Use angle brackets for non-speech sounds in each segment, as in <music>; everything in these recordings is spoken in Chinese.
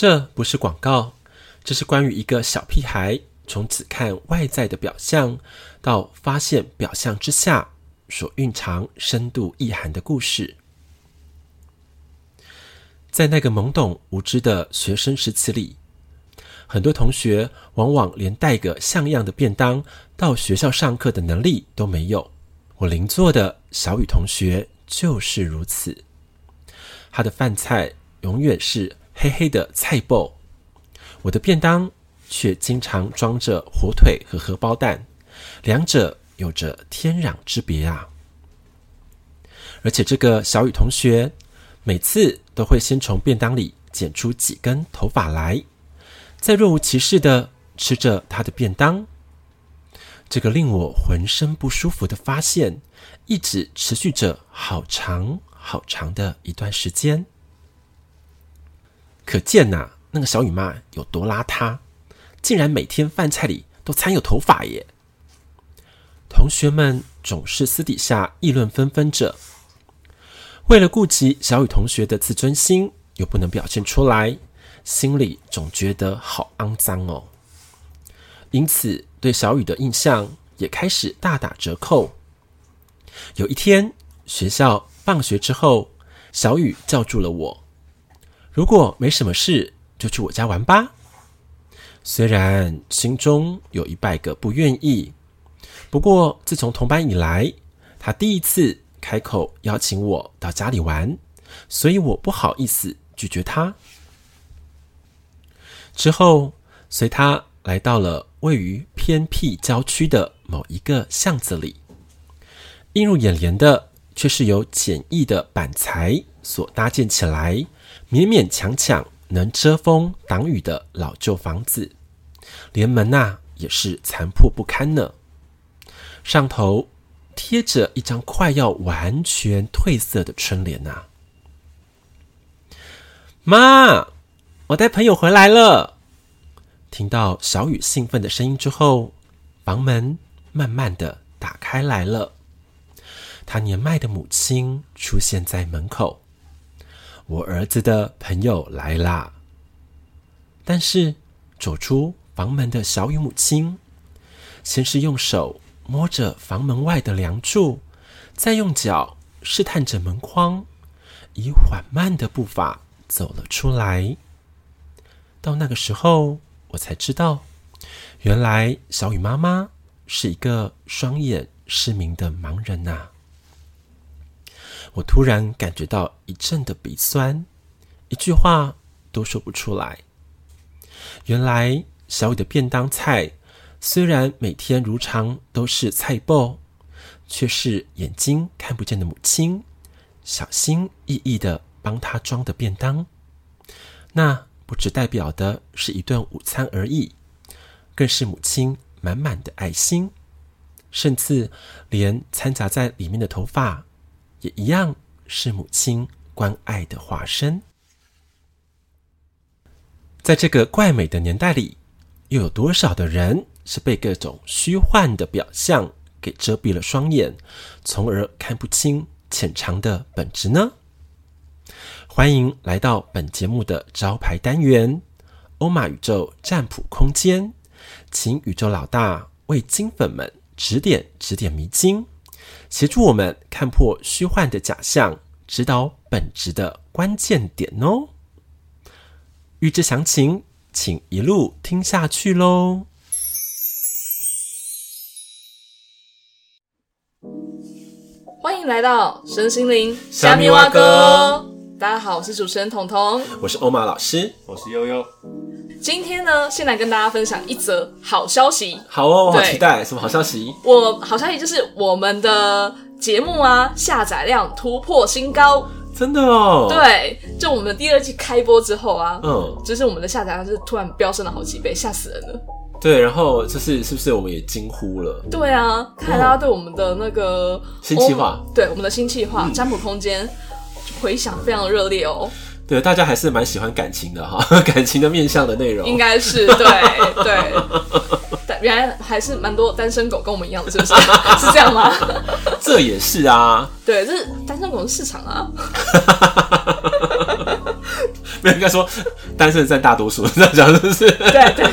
这不是广告，这是关于一个小屁孩从只看外在的表象，到发现表象之下所蕴藏深度意涵的故事。在那个懵懂无知的学生时期里，很多同学往往连带个像样的便当到学校上课的能力都没有。我邻座的小雨同学就是如此，他的饭菜永远是黑黑的菜脯，我的便当却经常装着火腿和荷包蛋，两者有着天壤之别啊！而且这个小雨同学每次都会先从便当里剪出几根头发来，再若无其事的吃着他的便当。这个令我浑身不舒服的发现，一直持续着好长好长的一段时间。可见呐、那个小雨妈有多邋遢，竟然每天饭菜里都掺有头发耶！同学们总是私底下议论纷纷着，为了顾及小雨同学的自尊心，又不能表现出来，心里总觉得好肮脏哦。因此，对小雨的印象也开始大打折扣。有一天，学校放学之后，小雨叫住了我：“如果没什么事，就去我家玩吧。”虽然心中有一百个不愿意，不过自从同班以来，他第一次开口邀请我到家里玩，所以我不好意思拒绝他。之后，随他来到了。位于偏僻郊区的某一个巷子里，映入眼帘的却是由简易的板材所搭建起来，勉勉强强能遮风挡雨的老旧房子，连门呐、也是残破不堪呢。上头贴着一张快要完全褪色的春联呐、妈，我带朋友回来了。听到小雨兴奋的声音之后，房门慢慢的打开来了。他年迈的母亲出现在门口。我儿子的朋友来啦。但是走出房门的小雨母亲，先是用手摸着房门外的梁柱，再用脚试探着门框，以缓慢的步伐走了出来。到那个时候。我才知道，原来小雨妈妈是一个双眼失明的盲人呐、我突然感觉到一阵的鼻酸，一句话都说不出来。原来小雨的便当菜虽然每天如常都是菜脯，却是眼睛看不见的母亲小心翼翼的帮她装的便当。那。不只代表的是一顿午餐而已，更是母亲满满的爱心，甚至连掺杂在里面的头发，也一样是母亲关爱的化身。在这个怪美的年代里，又有多少的人是被各种虚幻的表象给遮蔽了双眼，从而看不清潜藏的本质呢？欢迎来到本节目的招牌单元——欧玛宇宙占卜空间，请宇宙老大为金粉们指点指点迷津，协助我们看破虚幻的假象，指导本质的关键点哦。欲知详情，请一路听下去喽。欢迎来到神心灵虾米蛙哥。大家好，我是主持人彤彤，我是欧玛老师，我是悠悠。今天呢，先来跟大家分享一则好消息。好哦，我好期待，什么好消息？我好消息就是我们的节目啊，下载量突破新高，真的哦。对，就我们第二季开播之后啊，嗯，就是我们的下载量是突然飙升了好几倍，吓死人了。对，然后就是是不是我们也惊呼了？对啊，看来大家对我们的那个新计划，对我们的新计划占卜空间。回响非常热烈哦，对，大家还是蛮喜欢感情的哈，<laughs> 感情的面向的内容，应该是对对，<laughs> 但原来还是蛮多单身狗跟我们一样的，是不是？<laughs> 是这样吗？这也是啊，对，这是单身狗的市场啊。不应该说单身占大多数，这样讲是不是？对，对，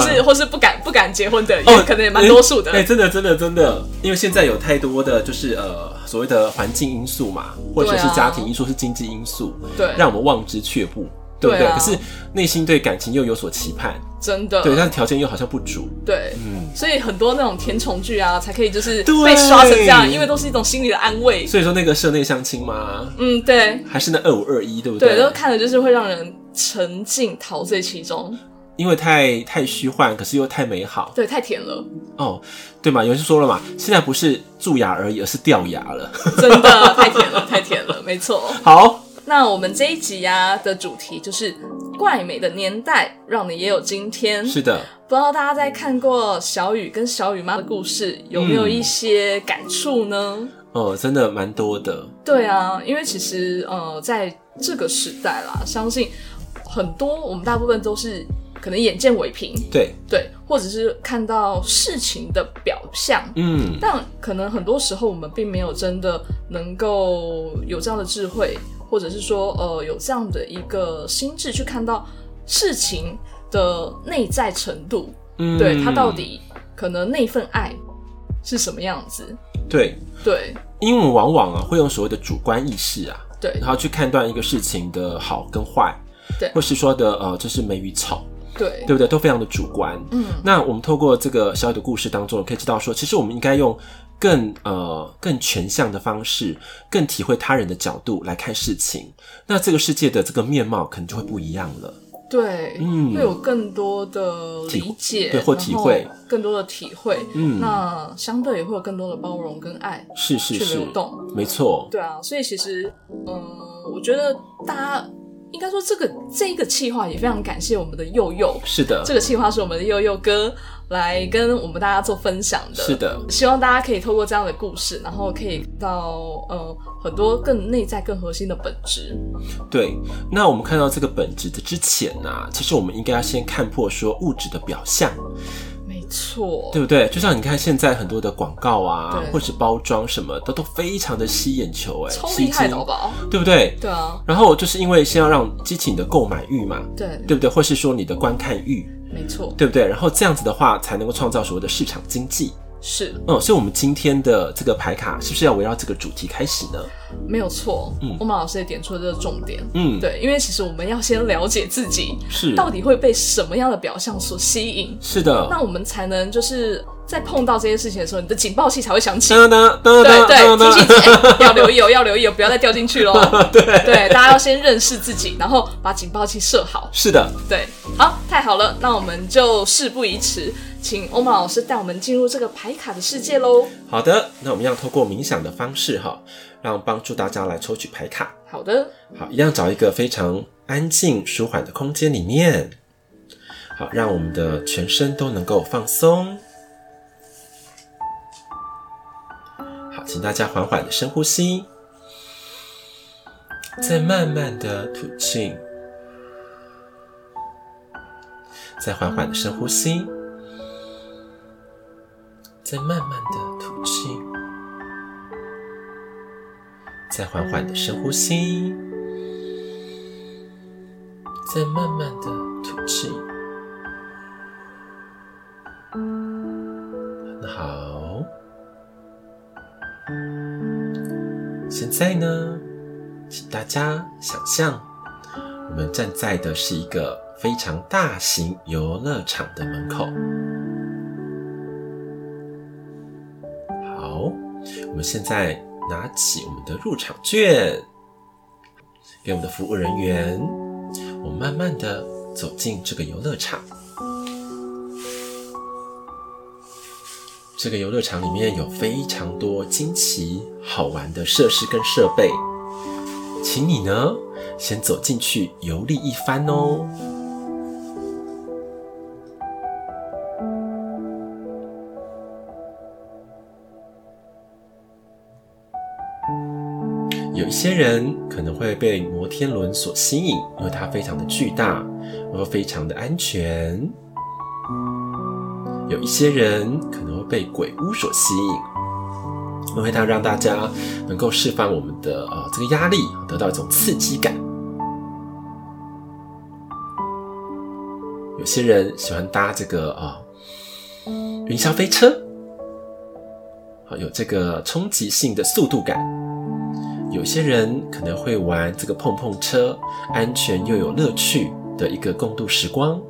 或是或是不敢不敢结婚的，也可能也蛮多数的。哎、哦欸欸，真的真的真的，因为现在有太多的就是呃所谓的环境因素嘛，或者是家庭因素，是经济因素，对，让我们望之却步。对不对？对啊、可是内心对感情又有所期盼，真的。对，但是条件又好像不足。对，嗯。所以很多那种甜宠剧啊，才可以就是被刷成这样，因为都是一种心理的安慰。所以说那个社内相亲吗？嗯，对。还是那二五二一，对不对？对，都看的就是会让人沉浸陶醉其中。因为太太虚幻，可是又太美好。对，太甜了。哦，对嘛？有人说了嘛，现在不是蛀牙而已，而是掉牙了。真的太甜了，太甜了，没错。<laughs> 好。那我们这一集呀、啊、的主题就是怪美的年代，让你也有今天。是的，不知道大家在看过小雨跟小雨妈的故事，有没有一些感触呢？嗯、哦，真的蛮多的。对啊，因为其实呃，在这个时代啦，相信很多我们大部分都是可能眼见为凭，对。对，或者是看到事情的表象，嗯，但可能很多时候我们并没有真的能够有这样的智慧。或者是说，呃，有这样的一个心智去看到事情的内在程度，嗯，对，他到底可能那份爱是什么样子？对。对，因为我们往往啊会用所谓的主观意识啊，对，然后去判断一个事情的好跟坏，对，或是说的呃，就是美与丑，对，对不对？都非常的主观。嗯，那我们透过这个小雨的故事当中，可以知道说，其实我们应该用。更呃更全向的方式，更体会他人的角度来看事情，那这个世界的这个面貌可能就会不一样了。对，嗯，会有更多的理解，对，或体会，更多的体会，嗯，那相对也会有更多的包容跟爱，是是是，去流动，没错。对啊，所以其实，嗯、呃，我觉得大家。应该说，这个这一个企划也非常感谢我们的佑佑。是的，这个企划是我们的佑佑哥来跟我们大家做分享的。是的，希望大家可以透过这样的故事，然后可以到呃很多更内在、更核心的本质。对，那我们看到这个本质的之前呢、啊，其实我们应该要先看破说物质的表象。错，对不对？就像你看现在很多的广告啊，或者包装什么的，都非常的吸眼球，哎，超厉害的吧？对不对？对啊。然后就是因为先要让激起你的购买欲嘛，对，对不对？或是说你的观看欲，没错，对不对？然后这样子的话，才能够创造所谓的市场经济。是，嗯，所以我们今天的这个牌卡是不是要围绕这个主题开始呢？没有错，嗯，我们老师也点出了这个重点，嗯，对，因为其实我们要先了解自己是。到底会被什么样的表象所吸引，是的，那我们才能就是在碰到这些事情的时候，你的警报器才会响起，对对对，提醒自己要留意哦，<laughs> 要留意哦，不要再掉进去喽，<laughs> 对。对，大家要先认识自己，然后把警报器设好，是的，对，好，太好了，那我们就事不宜迟。请欧玛老师带我们进入这个牌卡的世界喽。好的，那我们要透过冥想的方式哈，让帮助大家来抽取牌卡。好的，好，一样找一个非常安静、舒缓的空间里面。好，让我们的全身都能够放松。好，请大家缓缓的深呼吸，再慢慢的吐气，再缓缓的深呼吸。再慢慢的吐气，再缓缓的深呼吸，再慢慢的吐气。很好。现在呢，请大家想象，我们站在的是一个非常大型游乐场的门口。我们现在拿起我们的入场券，给我们的服务人员。我慢慢的走进这个游乐场。这个游乐场里面有非常多惊奇好玩的设施跟设备，请你呢先走进去游历一番哦。一些人可能会被摩天轮所吸引，因为它非常的巨大，然后非常的安全。有一些人可能会被鬼屋所吸引，因为它让大家能够释放我们的呃这个压力，得到一种刺激感。有些人喜欢搭这个啊云霄飞车。好，有这个冲击性的速度感。有些人可能会玩这个碰碰车，安全又有乐趣的一个共度时光。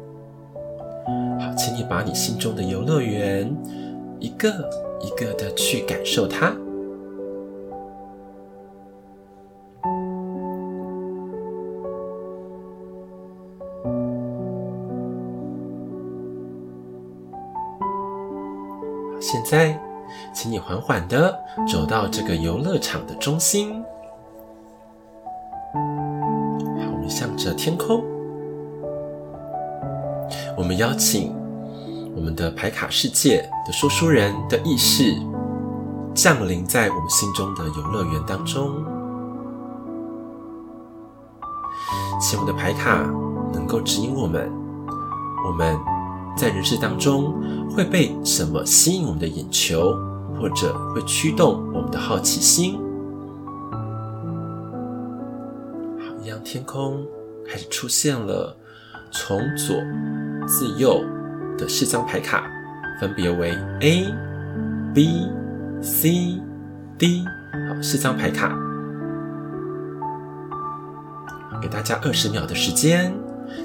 好，请你把你心中的游乐园一个一个的去感受它。现在，请你缓缓的走到这个游乐场的中心。好，我们向着天空，我们邀请我们的牌卡世界的说书人的意识降临在我们心中的游乐园当中，请我的牌卡能够指引我们，我们。在人世当中，会被什么吸引我们的眼球，或者会驱动我们的好奇心？好，一样天空开始出现了，从左至右的四张牌卡，分别为 A、B、C、D。好，四张牌卡，给大家二十秒的时间。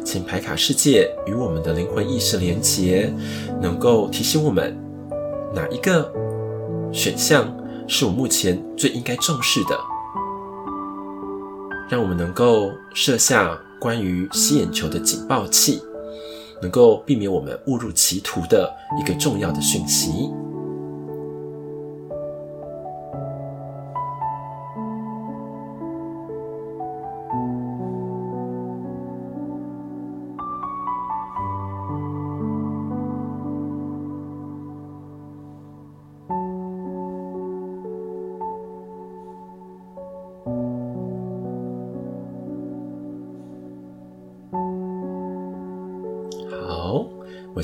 请牌卡世界与我们的灵魂意识连结，能够提醒我们哪一个选项是我目前最应该重视的，让我们能够设下关于吸眼球的警报器，能够避免我们误入歧途的一个重要的讯息。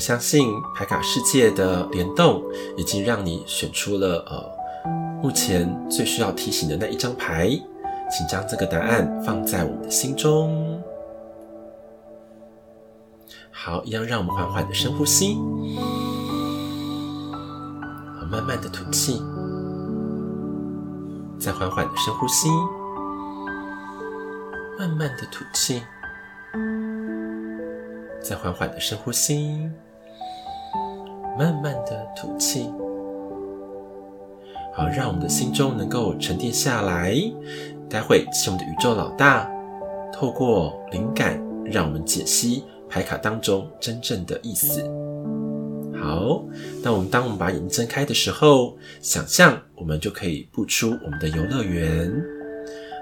相信牌卡世界的联动已经让你选出了呃目前最需要提醒的那一张牌，请将这个答案放在我们的心中。好，一样让我们缓缓的深呼吸，慢慢的吐气，再缓缓的深呼吸，慢慢的吐气。再缓缓的深呼吸，慢慢的吐气，好，让我们的心中能够沉淀下来。待会，请我们的宇宙老大透过灵感，让我们解析牌卡当中真正的意思。好，那我们当我们把眼睛睁开的时候，想象我们就可以步出我们的游乐园。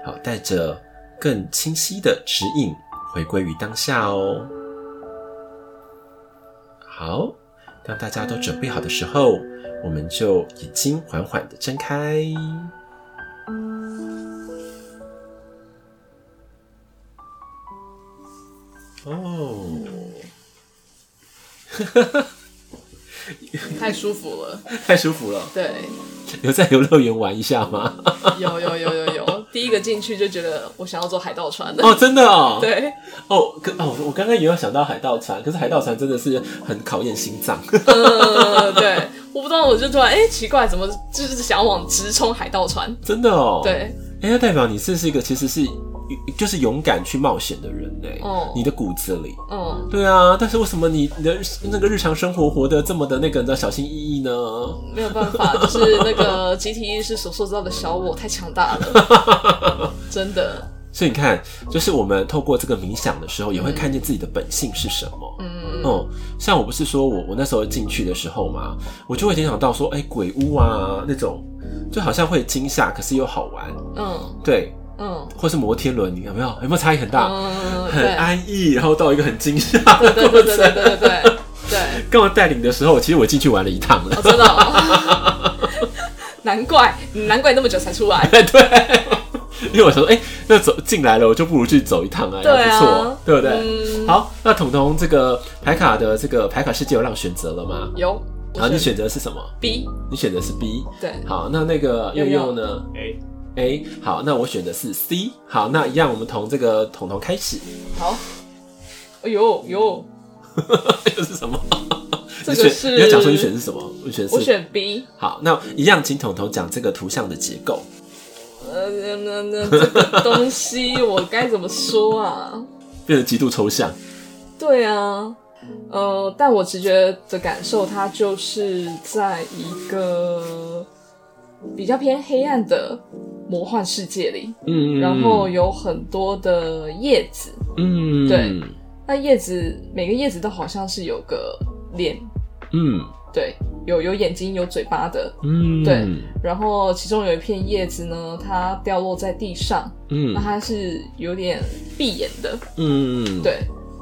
好，带着更清晰的指引，回归于当下哦。好，当大家都准备好的时候，我们就眼睛缓缓的睁开。哦，哈哈，太舒服了，太舒服了。对，有在游乐园玩一下吗？有有有有有，第一个进去就觉得我想要坐海盗船的哦，真的哦，<laughs> 对，哦，可哦，我刚刚也有想到海盗船，可是海盗船真的是很考验心脏。嗯，对，我不知道，我就突然哎、欸，奇怪，怎么就是想往直冲海盗船？真的哦，对，哎、欸，那代表你是是一个其实是。就是勇敢去冒险的人嘞，哦，你的骨子里，嗯，对啊，但是为什么你的那个日常生活活得这么的那个的小心翼翼呢？没有办法，<laughs> 就是那个集体意识所塑造的小我太强大了，<laughs> 真的。所以你看，就是我们透过这个冥想的时候，也会看见自己的本性是什么。嗯嗯，像我不是说我我那时候进去的时候嘛，我就会联想到说，哎、欸，鬼屋啊那种，就好像会惊吓，可是又好玩。嗯，对。嗯，或是摩天轮，你有没有？有没有差异很大？嗯，很安逸，然后到一个很惊吓的过程。对对对对对对对。<laughs> 跟我带领的时候，其实我进去玩了一趟了。哦、真的、哦？<laughs> 难怪，难怪那么久才出来。<laughs> 对，因为我说，哎、欸，那走进来了，我就不如去走一趟啊，对啊，不错，对不对？嗯、好，那彤彤这个牌卡的这个牌卡世界有让选择了吗？有。然后你选择是什么？B。你选择是 B。对。好，那那个佑佑呢？A。A 好，那我选的是 C。好，那一样，我们从这个彤彤开始。好。哎呦呦，<laughs> 又是什么？这个是你要讲说你选的是什么？我选我选 B。好，那一样，请彤彤讲这个图像的结构。呃，那那这个东西我该怎么说啊？变得极度抽象。对啊，呃，但我直觉的感受，它就是在一个比较偏黑暗的魔幻世界里，嗯，然后有很多的叶子，嗯，对，那叶子每个叶子都好像是有个脸，嗯，对，有有眼睛有嘴巴的，嗯，对，然后其中有一片叶子呢，它掉落在地上，嗯，那它是有点闭眼的，嗯，对。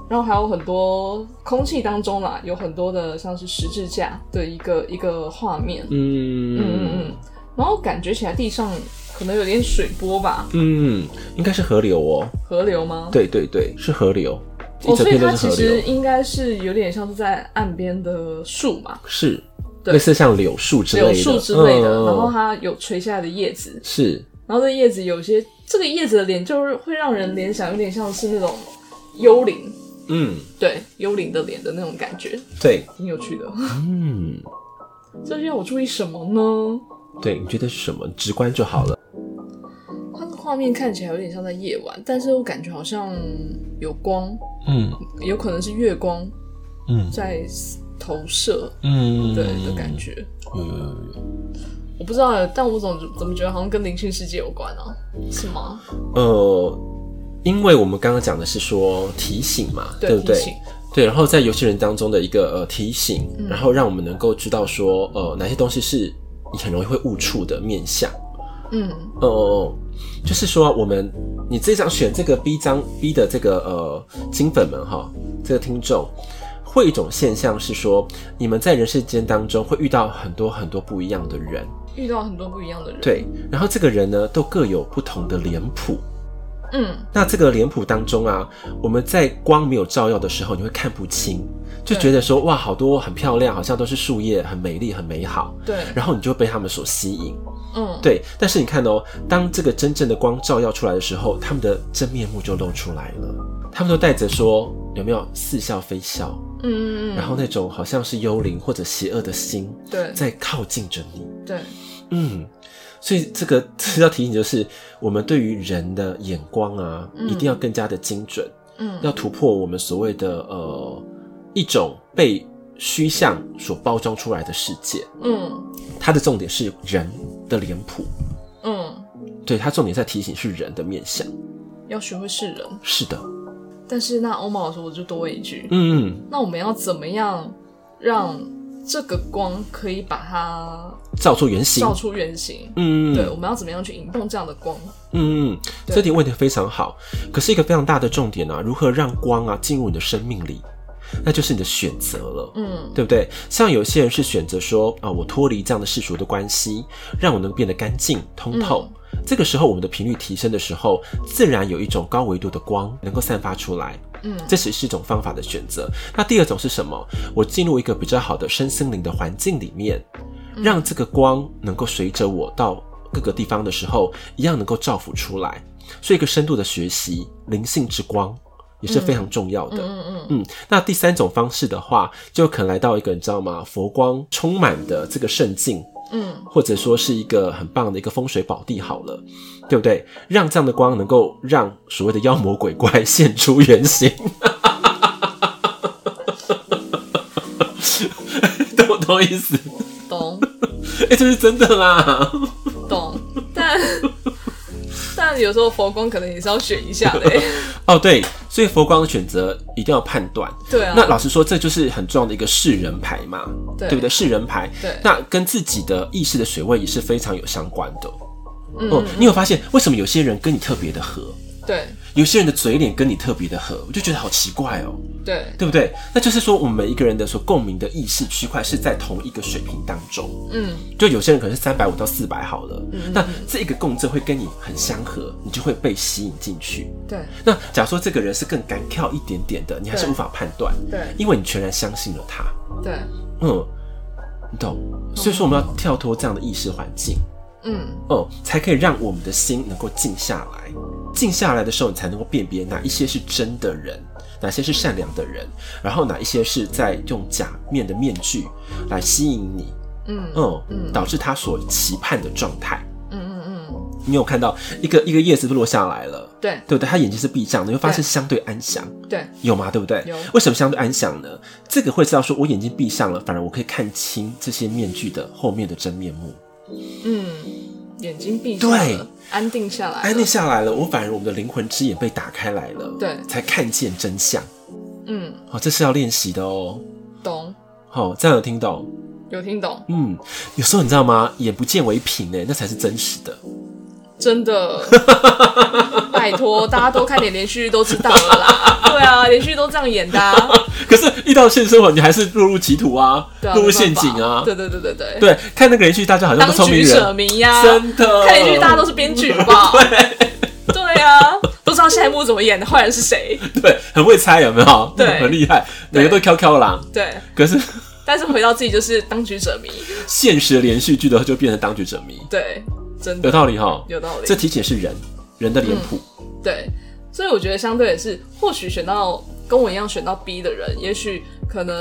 然后还有很多空气当中啦，有很多的像是十字架的一个一个画面，嗯。嗯嗯嗯，然后感觉起来地上可能有点水波吧，嗯，应该是河流哦，河流吗？对对对，是河流，哦，所以它其实应该是有点像是在岸边的树嘛，是，对，类似像柳树之类的，柳树之类的，然后它有垂下来的叶子，是，然后这叶子有些这个叶子的脸就是会让人联想，有点像是那种幽灵。嗯，对，幽灵的脸的那种感觉，对，挺有趣的。嗯，这需要我注意什么呢？对，你觉得是什么？直观就好了。它的画面看起来有点像在夜晚，但是我感觉好像有光，嗯，有可能是月光，嗯，在投射，嗯，对的感觉。嗯，我不知道，但我总怎么觉得好像跟灵性世界有关啊？是吗？呃。因为我们刚刚讲的是说提醒嘛，对，对不对？对，然后在游戏人当中的一个呃提醒，嗯、然后让我们能够知道说呃哪些东西是你很容易会误触的面相。嗯，哦、呃，就是说我们你这张选这个 B 张 B 的这个呃金粉们哈，这个听众会有一种现象是说，你们在人世间当中会遇到很多很多不一样的人，遇到很多不一样的人。对，然后这个人呢都各有不同的脸谱。嗯，那这个脸谱当中啊，我们在光没有照耀的时候，你会看不清，就觉得说哇，好多很漂亮，好像都是树叶，很美丽，很美好。对，然后你就会被他们所吸引。嗯，对。但是你看哦，当这个真正的光照耀出来的时候，他们的真面目就露出来了。他们都带着说有没有似笑非笑？嗯嗯嗯。然后那种好像是幽灵或者邪恶的心，对，在靠近着你。对，嗯。所以这个 <laughs> 是要提醒，就是我们对于人的眼光啊，嗯、一定要更加的精准，嗯，要突破我们所谓的呃一种被虚像所包装出来的世界，嗯，它的重点是人的脸谱，嗯，对，它重点在提醒是人的面相，要学会是人，是的。但是那欧玛老师，我就多问一句，嗯，那我们要怎么样让？这个光可以把它照出原形，照出原形。嗯，对，我们要怎么样去引动这样的光？嗯，对这题问题非常好。可是一个非常大的重点啊，如何让光啊进入你的生命里，那就是你的选择了。嗯，对不对？像有些人是选择说啊，我脱离这样的世俗的关系，让我能变得干净通透。嗯，这个时候，我们的频率提升的时候，自然有一种高维度的光能够散发出来。嗯，这只是一种方法的选择。那第二种是什么？我进入一个比较好的身心灵的环境里面，让这个光能够随着我到各个地方的时候，一样能够照拂出来。所以，一个深度的学习，灵性之光也是非常重要的。嗯嗯嗯，嗯。那第三种方式的话，就可能来到一个你知道吗？佛光充满的这个圣境。嗯，或者说是一个很棒的一个风水宝地，好了，对不对？让这样的光能够让所谓的妖魔鬼怪现出原形，<laughs> 懂不懂意思？懂。哎、欸，这是真的啦。懂，但但有时候佛光可能也是要选一下的。<laughs> 哦，对，所以佛光的选择一定要判断。对啊。那老实说，这就是很重要的一个世人牌嘛，对，对不对？世人牌。对。那跟自己的意识的水位也是非常有相关的。嗯，嗯。你有发现为什么有些人跟你特别的合？对。有些人的嘴脸跟你特别的合，我就觉得好奇怪哦。对，对不对？那就是说，我们每一个人的所共鸣的意识区块是在同一个水平当中。嗯，就有些人可能是三百五到四百好了。嗯，那这个共振会跟你很相合，你就会被吸引进去。对。那假如说这个人是更敢跳一点点的，你还是无法判断。对。因为你全然相信了他。对。嗯，你懂。所以说，我们要跳脱这样的意识环境。嗯。哦，才可以让我们的心能够静下来。静下来的时候，你才能够辨别哪一些是真的人，哪些是善良的人，然后哪一些是在用假面的面具来吸引你，嗯嗯，嗯导致他所期盼的状态。嗯嗯嗯，你有看到一个一个叶子落下来了，对对不对？他眼睛是闭上的，你会发现相对安详，对，有吗？对不对？有为什么相对安详呢？这个会知道说，我眼睛闭上了，反而我可以看清这些面具的后面的真面目。嗯，眼睛闭上了，对安定下来了，安定下来了，我反而我们的灵魂之眼被打开来了，对才看见真相。嗯，哦，这是要练习的哦。懂，好、哦，这样有听懂？有听懂，嗯，有时候你知道吗？眼不见为凭呢，那才是真实的。真的，<laughs> 拜托，大家多看点连续剧都知道了啦。<laughs> 对啊，连续剧都这样演的、啊。可是遇到现实生活，你还是落入歧途啊，对啊落入陷阱啊。对对对对对，对，看那个连续剧，大家好像都聪明当局者人，迷呀、真的。看连续剧大家都是编剧，好不好？对，<laughs> 对啊，都知道下一幕怎么演的，坏人是谁？对，很会猜，有没有？对很厉害，每个都挑挑狼。对，可是但是回到自己就是当局者迷。现实连续剧的就变成当局者迷，对，真的有道理哈。有道理。这提醒是人，人的脸谱。对，所以我觉得相对也是，或许选到跟我一样选到 B 的人，也许可能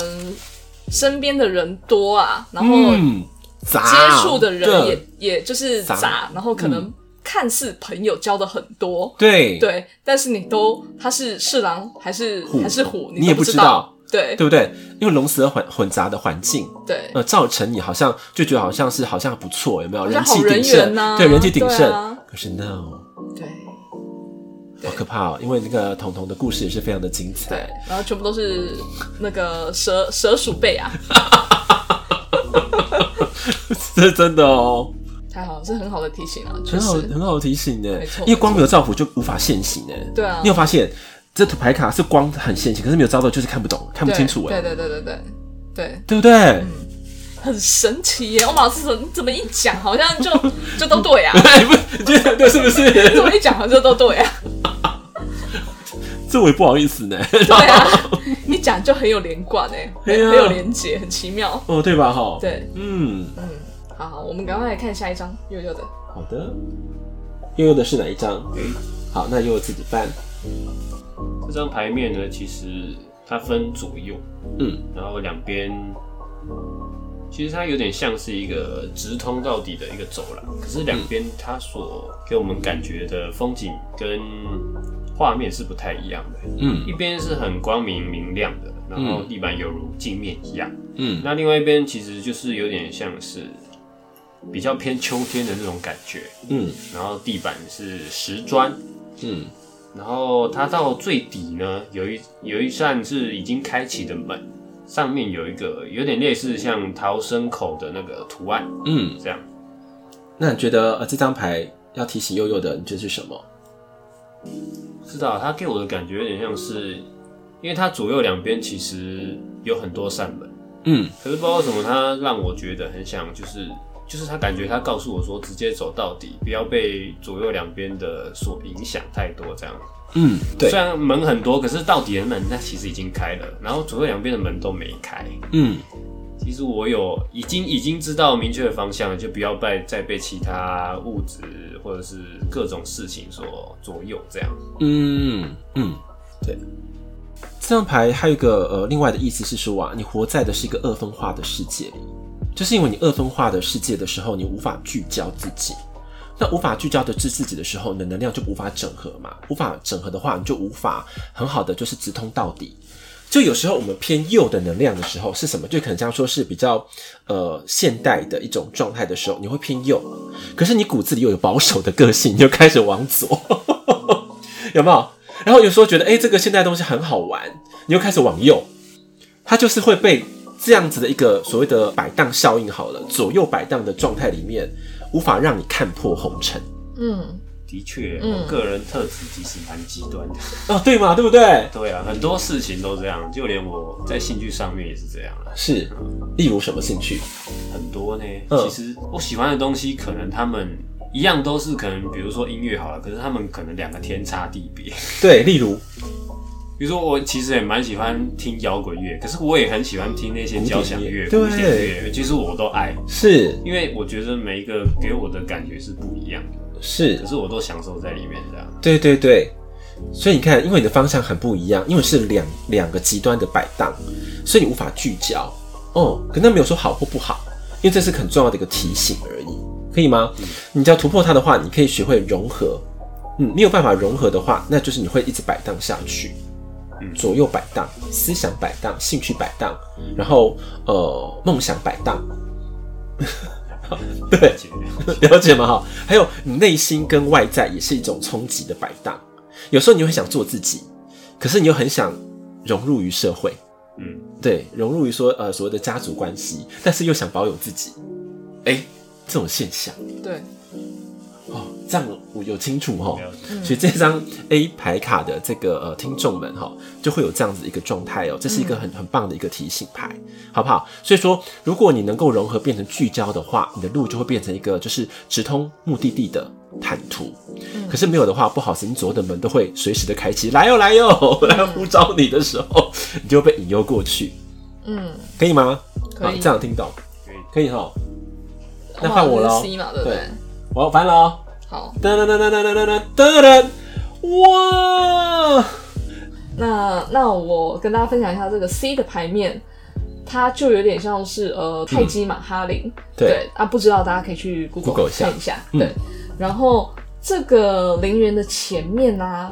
身边的人多啊，然后嗯，接触的人也、对也就是杂，杂然后可能看似朋友交的很多，对对，但是你都他是是狼还是虎还是虎，你也不知道，对对不对？因为龙蛇混混杂的环境，对，呃，造成你好像就觉得好像是好像不错，有没有？人气好人鼎盛缘呐对，人气鼎盛。啊可是 no，对好可怕哦！因为那个彤彤的故事也是非常的精彩。对，然后全部都是那个蛇蛇鼠辈啊，<laughs> 这是真的哦，太好了，是很好的提醒啊，确很好很好的提醒呢没错。因为光没有照谱就无法现形呢。对啊你有发现这图牌卡是光很现形，可是没有照到就是看不懂、看不清楚哎，对对对对对对，对不对？很神奇耶！我马斯怎怎么一讲，好像就 <laughs> 就都对啊，哎，不，你觉得对是不是？<laughs> 怎么一讲好像就都对啊，这我也不好意思呢。对啊，一讲就很有连贯哎，很对啊很有连结，很奇妙。哦，对吧？哈，，对，嗯，嗯，好好，我们赶快来看下一张悠悠的，好的。悠悠的是哪一张？好，那悠悠自己翻。这张牌面呢，其实它分左右，嗯，然后两边，其实它有点像是一个直通到底的一个走廊，可是两边它所给我们感觉的风景跟画面是不太一样的。嗯。一边是很光明明亮的，然后地板犹如镜面一样，嗯。那另外一边其实就是有点像是比较偏秋天的那种感觉，嗯。然后地板是石砖。嗯。然后它到最底呢，有一有一扇是已经开启的门，上面有一个有点类似像逃生口的那个图案，嗯。这样。那你觉得呃这张牌要提醒悠悠的，你觉得是什么？不知道它给我的感觉有点像是，因为它左右两边其实有很多扇门，嗯可是不知道为什么它让我觉得很想，就是就是他感觉他告诉我说，直接走到底，不要被左右两边的所影响太多，这样。嗯，对虽，然门很多，可是到底的门那其实已经开了，然后左右两边的门都没开。嗯其实我有已经已经知道明确的方向了，就不要被再被其他物质或者是各种事情所左右，这样。嗯嗯，对。这张牌还有一个呃，另外的意思是说啊，你活在的是一个二分化的世界里，就是因为你二分化的世界的时候，你无法聚焦自己。那无法聚焦的自自己的时候，你的能量就无法整合嘛，无法整合的话，你就无法很好的就是直通到底。就有时候我们偏右的能量的时候是什么？就可能这样说是比较呃现代的一种状态的时候，你会偏右。可是你骨子里又有保守的个性，你就开始往左，<laughs> 有没有？然后有时候觉得，哎、欸，这个现代东西很好玩，你又开始往右，它就是会被这样子的一个所谓的摆荡效应，好了，左右摆荡的状态里面，无法让你看破红尘。嗯，的确，嗯我个人特质其实蛮极端的。哦，对嘛，对不对？<laughs> 对啊，很多事情都这样，就连我在兴趣上面也是这样啊。是，例如什么兴趣？很多呢，嗯其实我喜欢的东西，可能他们一样都是可能，比如说音乐好了，可是他们可能两个天差地别。对，例如，比如说我其实也蛮喜欢听摇滚乐，可是我也很喜欢听那些交响乐、古古典典乐乐，其实我都爱，是因为我觉得每一个给我的感觉是不一样的，是可，是我都享受在里面这样。对对对。所以你看，因为你的方向很不一样，因为是两两个极端的摆荡，所以你无法聚焦。哦，可那没有说好或不好，因为这是很重要的一个提醒而已，可以吗？嗯、你只要突破它的话，你可以学会融合。嗯，没有办法融合的话，那就是你会一直摆荡下去，嗯，左右摆荡，思想摆荡，兴趣摆荡，然后呃，梦想摆荡。<laughs> 对，了解吗？哈，还有你内心跟外在也是一种冲击的摆荡。有时候你会想做自己，可是你又很想融入于社会，嗯，对，融入于说呃所谓的家族关系，但是又想保有自己，哎、欸，这种现象，对。哦，这样我有清楚哈，所以这张 A 牌卡的这个呃听众们哈，就会有这样子一个状态哦，这是一个很很棒的一个提醒牌，好不好？所以说，如果你能够融合变成聚焦的话，你的路就会变成一个就是直通目的地的坦途。可是没有的话，不好意思，你左右的门都会随时的开启，来哟来哟，来呼召你的时候，你就会被引诱过去。嗯，可以吗？可以，这样听懂？可以，可以哈。那换我喽，对。我要翻了哦！好，噔噔噔噔噔噔噔噔噔，哇！那那我跟大家分享一下这个 C 的牌面，它就有点像是呃泰姬玛哈陵，嗯、对，啊，不知道大家可以去 Google, 看一下，嗯、对。然后这个陵园的前面呢、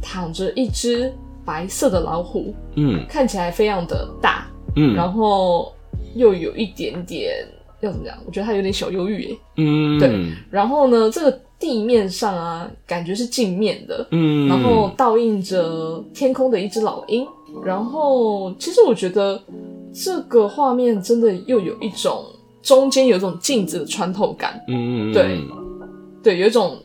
躺着一只白色的老虎，嗯，看起来非常的大，嗯，然后又有一点点。要怎么讲？我觉得它有点小忧郁诶。嗯，对。然后呢，这个地面上啊，感觉是镜面的。嗯。然后倒映着天空的一只老鹰。然后，其实我觉得这个画面真的又有一种中间有一种镜子的穿透感。嗯，对，对，有一种。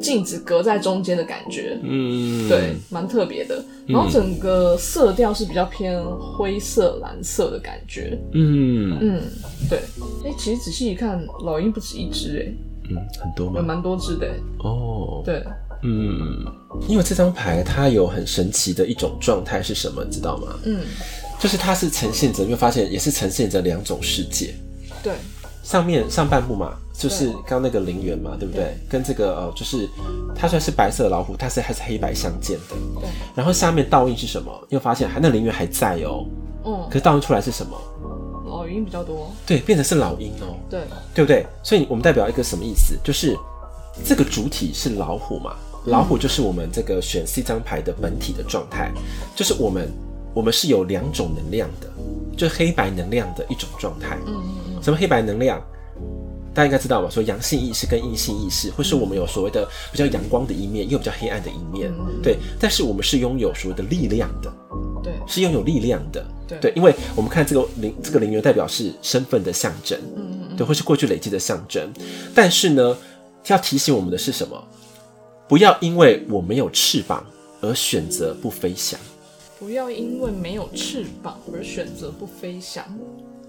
镜子隔在中间的感觉，嗯，对，蛮特别的。然后整个色调是比较偏灰色、蓝色的感觉，嗯嗯，对。哎、欸，其实仔细一看，老鹰不止一只，哎，嗯，很多吗？有蛮多只的，哦，对，嗯，因为这张牌它有很神奇的一种状态是什么，你知道吗？嗯，就是它是呈现着，你会发现也是呈现着两种世界，对。上面上半部嘛，就是刚那个陵园嘛，对不对？跟这个呃，就是它虽然是白色的老虎，但是还是黑白相间的。对。然后下面倒映是什么？又发现还那陵园还在哦。嗯。可是倒映出来是什么？老鹰比较多。对，变成是老鹰哦。对。对不对？所以我们代表一个什么意思？就是这个主体是老虎嘛，老虎就是我们这个选 C 张牌的本体的状态，就是我们我们是有两种能量的，就是黑白能量的一种状态。嗯嗯。什么黑白能量？大家应该知道吧？说阳性意识跟阴性意识，或是我们有所谓的比较阳光的一面，又比较黑暗的一面，嗯、对。但是我们是拥有所谓的力量的，对，是拥有力量的，对，对。因为我们看这个灵，这个陵园代表是身份的象征，嗯嗯，对，或是过去累积的象征。但是呢，要提醒我们的是什么？不要因为我没有翅膀而选择不飞翔。不要因为没有翅膀而选择不飞翔。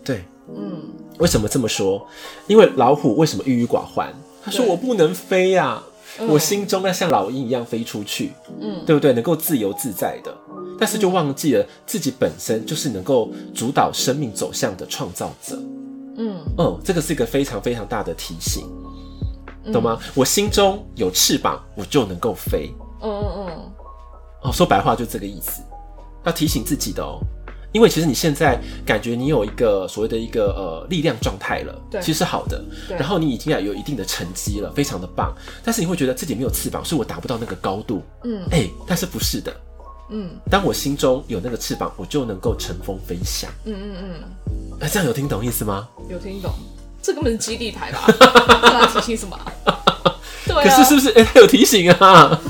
对，嗯，为什么这么说？因为老虎为什么郁郁寡欢？他说：“我不能飞呀、我心中要像老鹰一样飞出去，嗯，对不对？能够自由自在的，但是就忘记了自己本身就是能够主导生命走向的创造者，嗯嗯，这个是一个非常非常大的提醒，懂吗？嗯、我心中有翅膀，我就能够飞，嗯嗯嗯，哦，说白话就这个意思，要提醒自己的哦。”因为其实你现在感觉你有一个所谓的一个呃力量状态了，对，其实是好的。对然后你已经有一定的成绩了，非常的棒。但是你会觉得自己没有翅膀，所以我达不到那个高度。嗯，哎、欸，但是不是的。嗯，当我心中有那个翅膀，我就能够乘风飞翔。嗯嗯嗯。哎、欸，这样有听懂意思吗？有听懂。这根本是基地牌吧？<laughs> 他提醒什么？<laughs> 对、啊。可是是不是？哎、欸，他有提醒啊。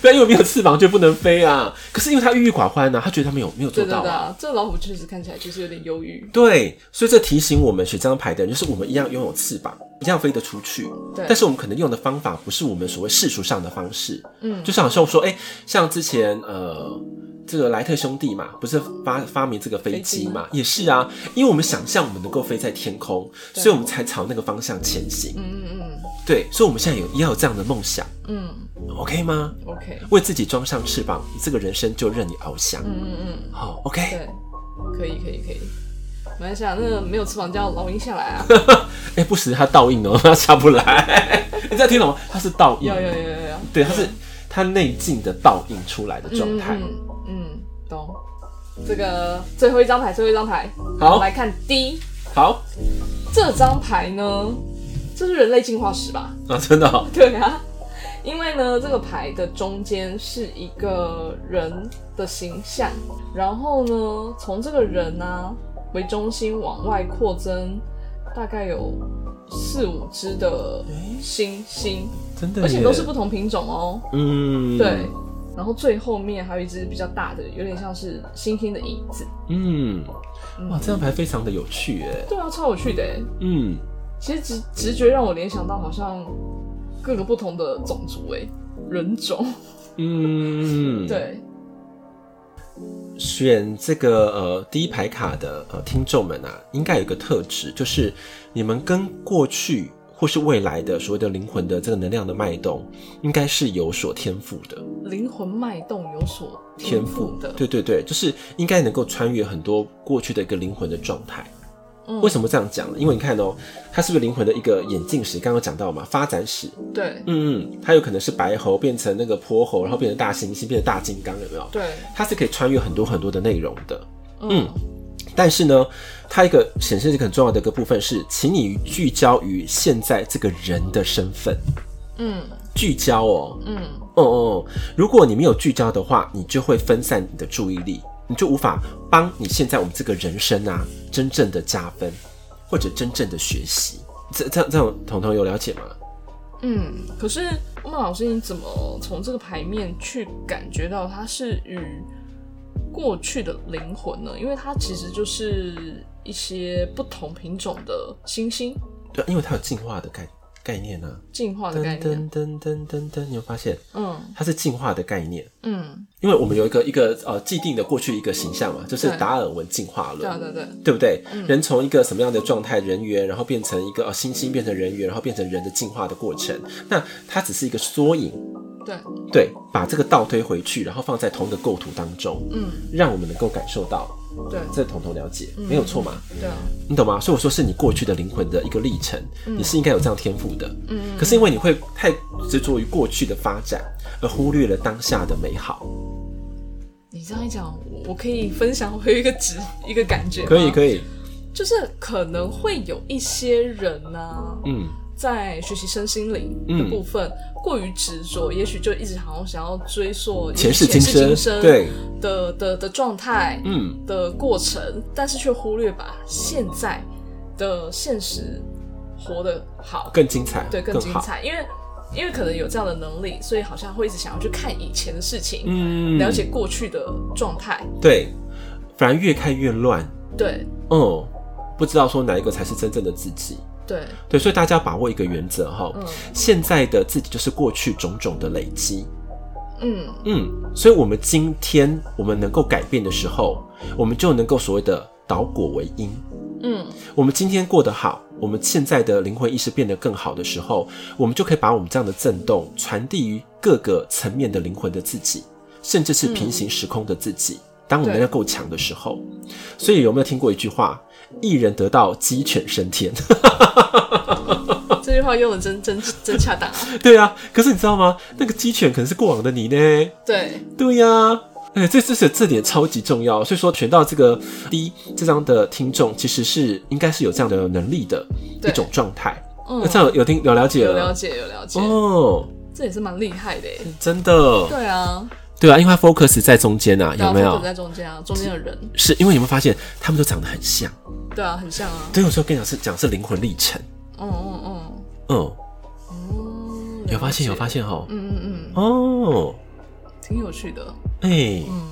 不要因为没有翅膀就不能飞啊！可是因为他郁郁寡欢呢，他觉得他没有没有做到啊。对对对啊，这老虎确实看起来就是有点忧郁。对，所以这提醒我们选这张牌的人，就是我们一样拥有翅膀，一样飞得出去。对，但是我们可能用的方法不是我们所谓世俗上的方式。嗯，就是好像说，哎、欸，像之前呃。这个莱特兄弟嘛，不是发发明这个飞机嘛？也是啊，因为我们想象我们能够飞在天空，所以我们才朝那个方向前行。嗯嗯嗯，对，所以我们现在有要有这样的梦想。嗯，OK 吗？OK，为自己装上翅膀，这个人生就任你翱翔。嗯嗯嗯，好，OK，对，可以可以可以。没关系啊，那个没有翅膀叫老鹰下来啊。<laughs> 哎、欸，不时它倒映哦，它下不来。你在听懂吗？它是倒映。有有有有有。对，它是。它内镜的倒映出来的状态。嗯，嗯，懂。这个最后一张牌，最后一张牌，好，来看 D。好，这张牌呢，这是人类进化史吧？啊，真的、哦？对啊，因为呢，这个牌的中间是一个人的形象，然后呢，从这个人呢、啊、为中心往外扩增，大概有四五只的星星，真的，而且都是不同品种哦。嗯，对。然后最后面还有一只比较大的，有点像是星星的影子。嗯，哇，这张牌非常的有趣哎。对啊，超有趣的哎。嗯，其实直直觉让我联想到好像各个不同的种族哎，人种。嗯，<laughs> 对。选这个呃第一排卡的呃听众们啊，应该有一个特质，就是你们跟过去。或是未来的所谓的灵魂的这个能量的脉动，应该是有所天赋的。灵魂脉动有所天赋的，对对对，就是应该能够穿越很多过去的一个灵魂的状态。嗯，为什么这样讲呢？因为你看哦、喔，它是不是灵魂的一个演进史？刚刚讲到嘛，发展史。对，嗯嗯，它有可能是白猴变成那个泼猴，然后变成大猩猩，变成大金刚，有没有？对，它是可以穿越很多很多的内容的。嗯。嗯但是呢，它一个显示一个很重要的一个部分是，请你聚焦于现在这个人的身份。嗯，聚焦哦。嗯，哦哦，如果你没有聚焦的话，你就会分散你的注意力，你就无法帮你现在我们这个人生啊真正的加分，或者真正的学习。这这这种彤彤有了解吗？嗯，可是欧曼老师，你怎么从这个牌面去感觉到它是与？过去的灵魂呢？因为它其实就是一些不同品种的星星。对，因为它有进化的概概念呢、啊。进化的概念。噔噔噔噔噔，你会发现？嗯，它是进化的概念。嗯，因为我们有一个一个呃既定的过去一个形象嘛，就是达尔文进化论。对对对，对不对？嗯、人从一个什么样的状态人猿，然后变成一个呃星星，变成人猿，然后变成人的进化的过程。那它只是一个缩影。对对，把这个倒推回去，然后放在同一个构图当中，嗯，让我们能够感受到，对，这统统了解，没有错嘛？对啊，你懂吗？所以我说是你过去的灵魂的一个历程，你是应该有这样天赋的，嗯，可是因为你会太执着于过去的发展，而忽略了当下的美好。你这样一讲，我可以分享我有一个直一个感觉，可以可以，就是可能会有一些人呢、嗯。在学习身心灵的部分，嗯、过于执着，也许就一直好像想要追溯前世今生，对。的的的状态，嗯。的过程，但是却忽略把现在的现实活得好，更精彩，对，更精彩，因为因为可能有这样的能力，所以好像会一直想要去看以前的事情，嗯，了解过去的状态，对，反而越看越乱，对，嗯，不知道说哪一个才是真正的自己。对。对，所以大家把握一个原则哈，嗯，现在的自己就是过去种种的累积，嗯。嗯，所以我们今天我们能够改变的时候，我们就能够所谓的导果为因，嗯，我们今天过得好，我们现在的灵魂意识变得更好的时候，我们就可以把我们这样的震动传递于各个层面的灵魂的自己，甚至是平行时空的自己。嗯，当我们能量够强的时候，所以有没有听过一句话？一人得道，鸡犬升天。<laughs> 这句话用的真真真恰当啊！对啊，可是你知道吗？那个鸡犬可能是过往的你呢。对对呀、啊，哎，这这是这点超级重要。所以说，选到这个第一这张的听众，其实是应该是有这样的能力的一种状态。那、嗯、这样有听有了解了，有了解有了解哦，这也是蛮厉害的，真的。对啊。对啊，因为它 focus 在中间啊，有没有？在中间啊，中间的人是因为有没有发现他们都长得很像？对啊，很像啊。对，有时候跟你讲是讲是灵魂历程。嗯嗯嗯嗯。嗯，有发现有发现哈？嗯嗯嗯。哦，挺有趣的。哎、欸。嗯。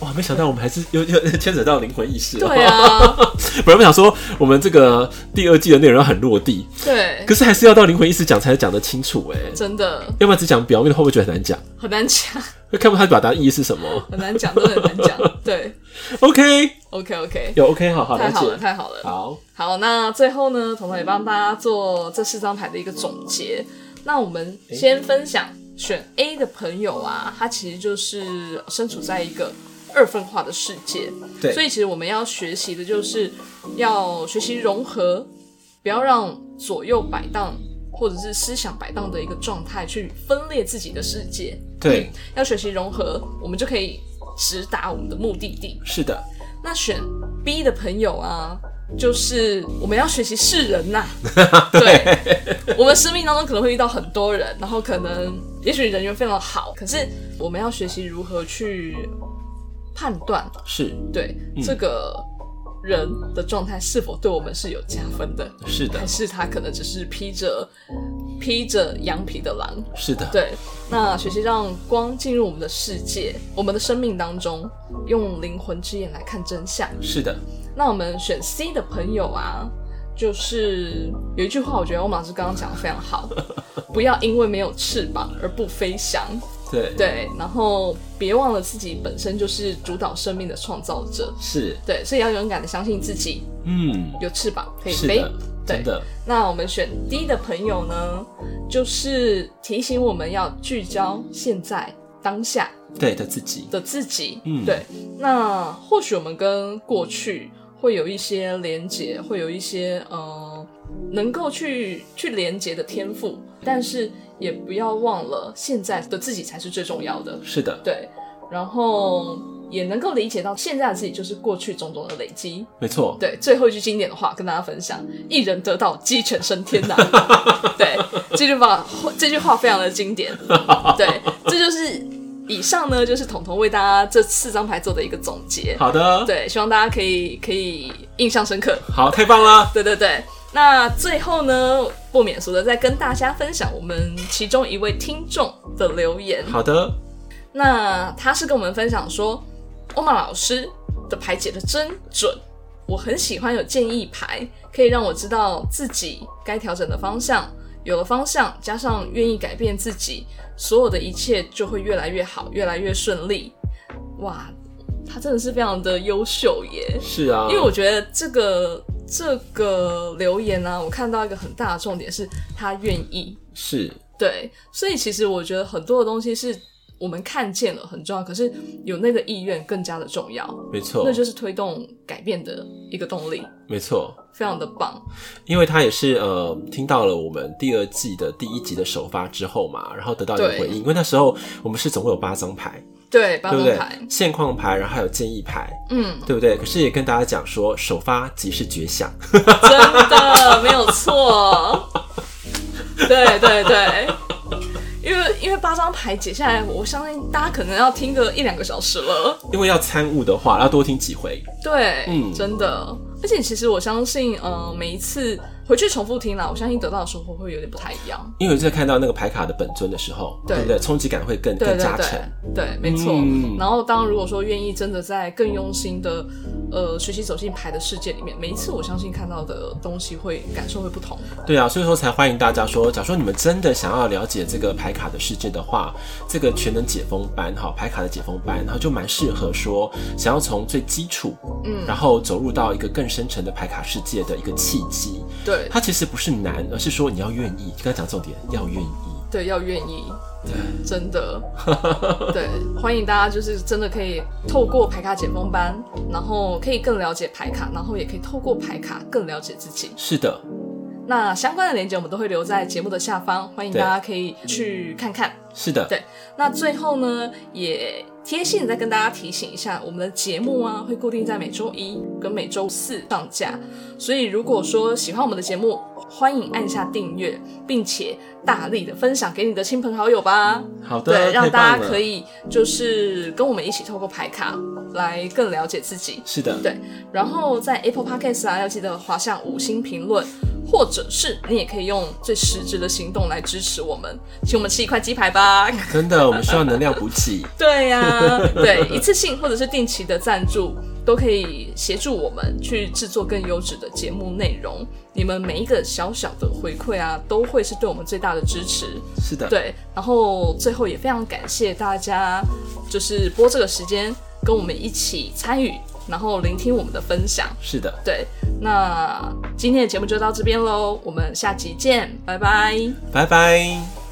哇，没想到我们还是又又牵扯到灵魂意识。对啊，<laughs> 本来我想说我们这个第二季的内容要很落地，对，可是还是要到灵魂意识讲才讲得清楚哎，真的。要不然只讲表面的，会不会觉得很难讲？很难讲，<laughs> 会看不出他表达意义是什么？<laughs> 很难讲，真的很难讲。对，OK，OK，OK，有 OK，好好，太好了，太好了，好好。那最后呢，彤彤也帮大家做这四张牌的一个总结。那我们先分享选 A 的朋友啊，他其实就是身处在一个。二分化的世界，对，所以其实我们要学习的就是要学习融合，不要让左右摆荡或者是思想摆荡的一个状态去分裂自己的世界。对，嗯、要学习融合，我们就可以直达我们的目的地。是的。那选 B 的朋友啊，就是我们要学习是人呐、<laughs> 啊。对，我们生命当中可能会遇到很多人，然后可能也许人缘非常好，可是我们要学习如何去判断，是对、嗯、这个。人的状态是否对我们是有加分的？是的，还是他可能只是披着披着羊皮的狼？是的，对。那学习让光进入我们的世界，我们的生命当中，用灵魂之眼来看真相。是的。那我们选 C 的朋友啊，就是有一句话，我觉得欧马老师刚刚讲的非常好，<laughs> 不要因为没有翅膀而不飞翔。对。对，然后别忘了自己本身就是主导生命的创造者，是。对，所以要勇敢的相信自己，嗯，有翅膀可以飞，对。的。那我们选 D 的朋友呢，就是提醒我们要聚焦现在当下，对的自己。的自己，嗯，对。那或许我们跟过去会有一些连结，会有一些呃能够去去连接的天赋，但是。也不要忘了，现在的自己才是最重要的。是的，对，然后也能够理解到，现在的自己就是过去种种的累积。没错，对，最后一句经典的话跟大家分享：一人得道，鸡犬升天呐。<laughs> 对，这句话，这句话非常的经典。<laughs> 对，这就是以上呢，就是彤彤为大家这四张牌做的一个总结。好的，对，希望大家可以可以印象深刻。好，太棒了。对对对。那最后呢，不免俗的再跟大家分享我们其中一位听众的留言。好的，那他是跟我们分享说，欧玛老师的牌解的真准，我很喜欢有建议牌，可以让我知道自己该调整的方向。有了方向，加上愿意改变自己，所有的一切就会越来越好，越来越顺利。哇，他真的是非常的优秀耶！是啊，因为我觉得这个。这个留言呢、啊，我看到一个很大的重点是他愿意，是。对，所以其实我觉得很多的东西是我们看见了很重要，可是有那个意愿更加的重要，没错，那就是推动改变的一个动力，没错，非常的棒，因为他也是呃听到了我们第二季的第一集的首发之后嘛，然后得到一个回应，因为那时候我们是总共有八张牌。对，对不对？现况牌，然后还有建议牌，嗯，对不对？可是也跟大家讲说，首发即是绝响，真的没有错。<laughs> 对对对，因为因为八张牌解下来，我相信大家可能要听个一两个小时了。因为要参悟的话，要多听几回。对，嗯，真的。而且其实我相信，呃，每一次。回去重复听了，我相信得到的收获会有点不太一样。因为在看到那个牌卡的本尊的时候，对，不对？冲击感会更更加沉。对，没错。嗯、然后当如果说愿意真的在更用心的呃学习走进牌的世界里面，每一次我相信看到的东西会感受会不同。对啊，所以说才欢迎大家说，假如说你们真的想要了解这个牌卡的世界的话，这个全能解封班哈，牌卡的解封班，然后就蛮适合说想要从最基础，嗯，然后走入到一个更深层的牌卡世界的一个契机。对。它其实不是难，而是说你要愿意。刚才讲重点，要愿意。对，要愿意。对，真的。<laughs> 对，欢迎大家，就是真的可以透过排卡解封班，然后可以更了解排卡，然后也可以透过排卡更了解自己。是的。那相关的链接我们都会留在节目的下方，欢迎大家可以去看看。是的。对。那最后呢，也。贴心的再跟大家提醒一下，我们的节目啊会固定在每周一跟每周四上架，所以如果说喜欢我们的节目，欢迎按下订阅，并且大力的分享给你的亲朋好友吧。好的，对，让大家可以就是跟我们一起透过牌卡来更了解自己。是的，对。然后在 Apple Podcast 啊，要记得滑向五星评论。或者是你也可以用最实质的行动来支持我们，请我们吃一块鸡排吧。真的，我们需要能量补给。<laughs> 对呀、啊，对，一次性或者是定期的赞助都可以协助我们去制作更优质的节目内容。你们每一个小小的回馈啊，都会是对我们最大的支持。是的，对。然后最后也非常感谢大家，就是播这个时间跟我们一起参与。然后聆听我们的分享，是的，对。那今天的节目就到这边喽，我们下集见，拜拜，拜拜。